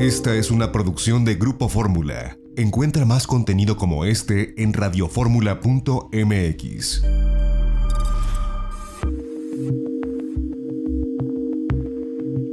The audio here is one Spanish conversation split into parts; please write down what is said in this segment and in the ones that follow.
Esta es una producción de Grupo Fórmula. Encuentra más contenido como este en radioformula.mx.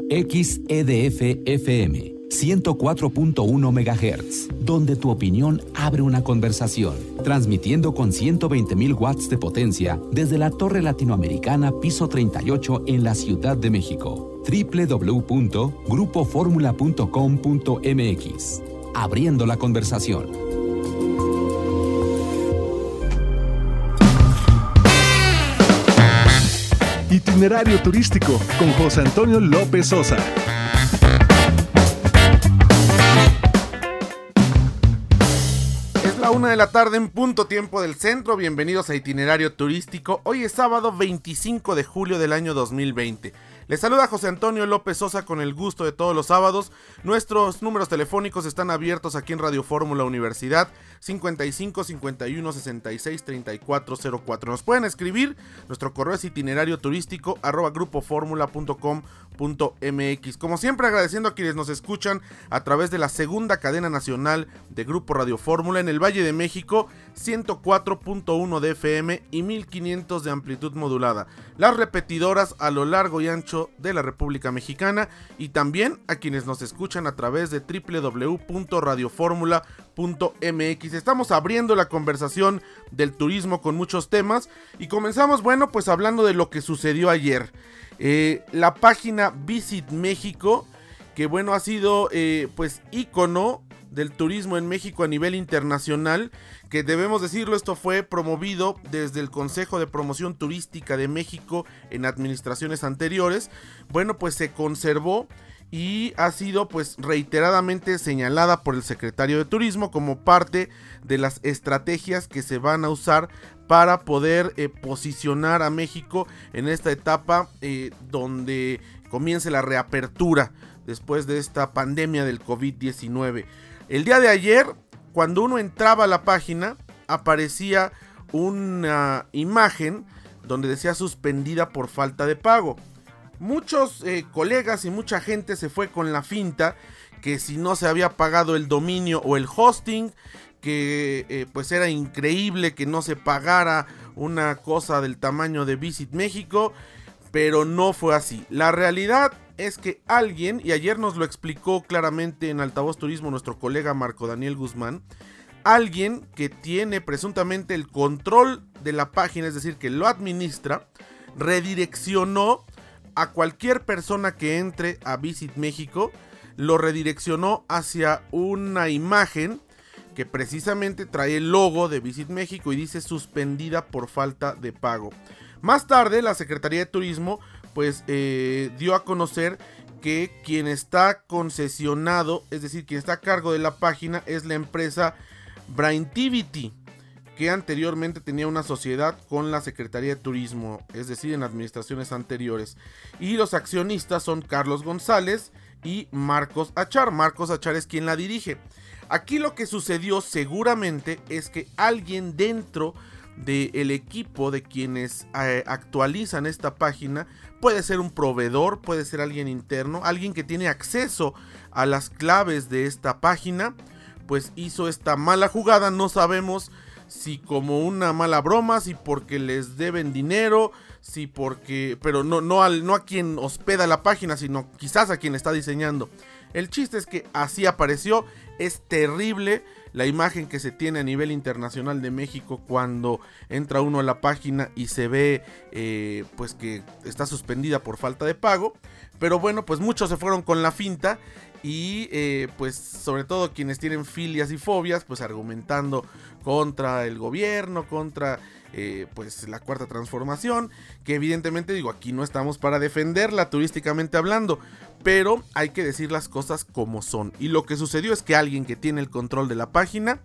XEDF FM 104.1 MHz, donde tu opinión abre una conversación, transmitiendo con 120.000 watts de potencia desde la Torre Latinoamericana Piso 38 en la Ciudad de México. www.grupoformula.com.mx. Abriendo la conversación. Itinerario turístico con José Antonio López Sosa. Es la una de la tarde en punto tiempo del centro. Bienvenidos a Itinerario Turístico. Hoy es sábado 25 de julio del año 2020. Les saluda José Antonio López Sosa con el gusto de todos los sábados. Nuestros números telefónicos están abiertos aquí en Radio Fórmula Universidad 55 51 66 34 04. Nos pueden escribir. Nuestro correo es itinerario turístico arroba grupoformula.com.mx. Como siempre agradeciendo a quienes nos escuchan a través de la segunda cadena nacional de Grupo Radio Fórmula en el Valle de México 104.1 de FM y 1500 de amplitud modulada. Las repetidoras a lo largo y ancho de la República Mexicana y también a quienes nos escuchan a través de www.radioformula.mx. Estamos abriendo la conversación del turismo con muchos temas y comenzamos, bueno, pues hablando de lo que sucedió ayer. Eh, la página Visit México, que bueno, ha sido eh, pues ícono del turismo en México a nivel internacional, que debemos decirlo, esto fue promovido desde el Consejo de Promoción Turística de México en administraciones anteriores. Bueno, pues se conservó y ha sido pues reiteradamente señalada por el secretario de Turismo como parte de las estrategias que se van a usar para poder eh, posicionar a México en esta etapa eh, donde comience la reapertura después de esta pandemia del COVID-19. El día de ayer, cuando uno entraba a la página, aparecía una imagen donde decía suspendida por falta de pago. Muchos eh, colegas y mucha gente se fue con la finta que si no se había pagado el dominio o el hosting, que eh, pues era increíble que no se pagara una cosa del tamaño de Visit México, pero no fue así. La realidad es que alguien, y ayer nos lo explicó claramente en Altavoz Turismo nuestro colega Marco Daniel Guzmán, alguien que tiene presuntamente el control de la página, es decir, que lo administra, redireccionó a cualquier persona que entre a Visit México, lo redireccionó hacia una imagen que precisamente trae el logo de Visit México y dice suspendida por falta de pago. Más tarde, la Secretaría de Turismo pues eh, dio a conocer que quien está concesionado, es decir, quien está a cargo de la página es la empresa Braintivity, que anteriormente tenía una sociedad con la Secretaría de Turismo, es decir, en administraciones anteriores. Y los accionistas son Carlos González y Marcos Achar. Marcos Achar es quien la dirige. Aquí lo que sucedió seguramente es que alguien dentro del equipo de quienes eh, actualizan esta página puede ser un proveedor, puede ser alguien interno, alguien que tiene acceso a las claves de esta página, pues hizo esta mala jugada, no sabemos si como una mala broma, si porque les deben dinero, si porque, pero no, no, al, no a quien hospeda la página, sino quizás a quien está diseñando. El chiste es que así apareció, es terrible la imagen que se tiene a nivel internacional de México cuando entra uno a la página y se ve eh, pues que está suspendida por falta de pago. Pero bueno, pues muchos se fueron con la finta y eh, pues sobre todo quienes tienen filias y fobias, pues argumentando contra el gobierno, contra eh, pues la cuarta transformación, que evidentemente digo, aquí no estamos para defenderla turísticamente hablando, pero hay que decir las cosas como son. Y lo que sucedió es que alguien que tiene el control de la página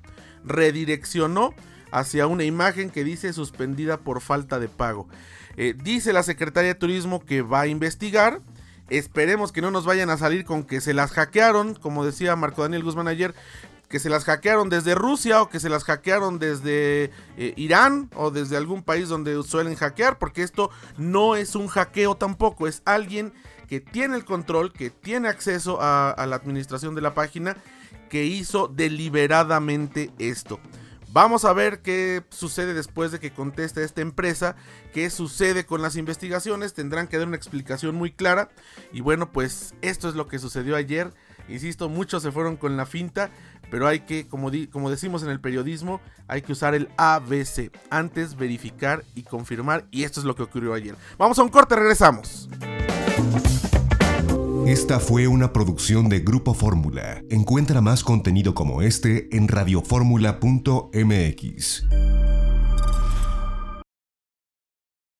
redireccionó hacia una imagen que dice suspendida por falta de pago. Eh, dice la Secretaría de Turismo que va a investigar. Esperemos que no nos vayan a salir con que se las hackearon, como decía Marco Daniel Guzmán ayer, que se las hackearon desde Rusia o que se las hackearon desde eh, Irán o desde algún país donde suelen hackear, porque esto no es un hackeo tampoco, es alguien que tiene el control, que tiene acceso a, la administración de la página, que hizo deliberadamente esto. Vamos a ver qué sucede después de que conteste esta empresa, qué sucede con las investigaciones, tendrán que dar una explicación muy clara. Y bueno, pues esto es lo que sucedió ayer. Insisto, muchos se fueron con la finta, pero hay que, como, como decimos en el periodismo, hay que usar el ABC. Antes verificar y confirmar, y esto es lo que ocurrió ayer. Vamos a un corte, regresamos. Esta fue una producción de Grupo Fórmula. Encuentra más contenido como este en radioformula.mx.